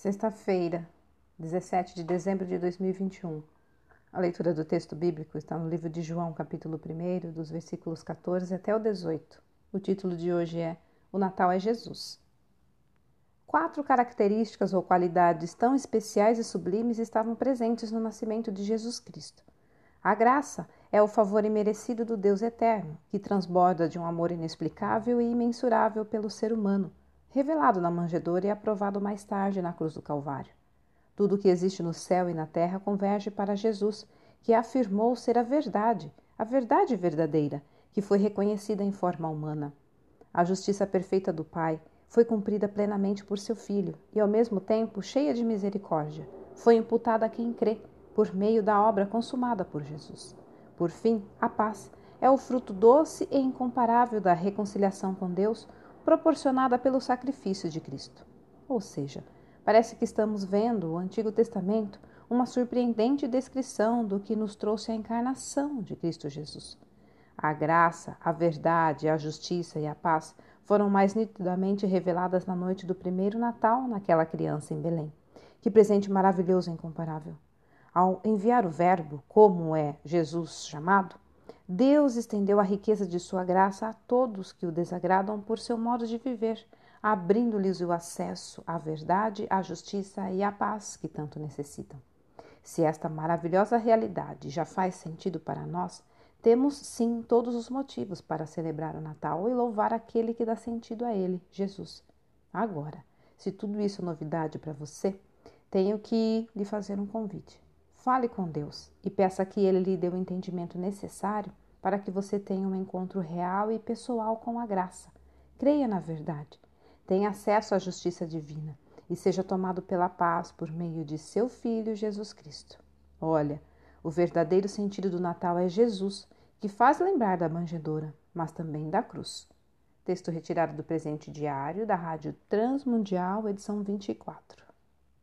Sexta-feira, 17 de dezembro de 2021. A leitura do texto bíblico está no livro de João, capítulo 1, dos versículos 14 até o 18. O título de hoje é O Natal é Jesus. Quatro características ou qualidades tão especiais e sublimes estavam presentes no nascimento de Jesus Cristo. A graça é o favor imerecido do Deus eterno, que transborda de um amor inexplicável e imensurável pelo ser humano revelado na manjedoura e aprovado mais tarde na cruz do Calvário. Tudo o que existe no céu e na terra converge para Jesus, que afirmou ser a verdade, a verdade verdadeira, que foi reconhecida em forma humana. A justiça perfeita do Pai foi cumprida plenamente por seu Filho e, ao mesmo tempo, cheia de misericórdia, foi imputada a quem crê, por meio da obra consumada por Jesus. Por fim, a paz é o fruto doce e incomparável da reconciliação com Deus proporcionada pelo sacrifício de Cristo. Ou seja, parece que estamos vendo o Antigo Testamento uma surpreendente descrição do que nos trouxe a encarnação de Cristo Jesus. A graça, a verdade, a justiça e a paz foram mais nitidamente reveladas na noite do primeiro Natal naquela criança em Belém. Que presente maravilhoso e incomparável! Ao enviar o Verbo, como é Jesus chamado, Deus estendeu a riqueza de sua graça a todos que o desagradam por seu modo de viver, abrindo-lhes o acesso à verdade, à justiça e à paz que tanto necessitam. Se esta maravilhosa realidade já faz sentido para nós, temos sim todos os motivos para celebrar o Natal e louvar aquele que dá sentido a ele, Jesus. Agora, se tudo isso é novidade para você, tenho que lhe fazer um convite. Fale com Deus e peça que Ele lhe dê o entendimento necessário para que você tenha um encontro real e pessoal com a graça. Creia na verdade. Tenha acesso à justiça divina e seja tomado pela paz por meio de seu Filho Jesus Cristo. Olha, o verdadeiro sentido do Natal é Jesus, que faz lembrar da manjedoura, mas também da cruz. Texto retirado do presente diário da Rádio Transmundial, edição 24.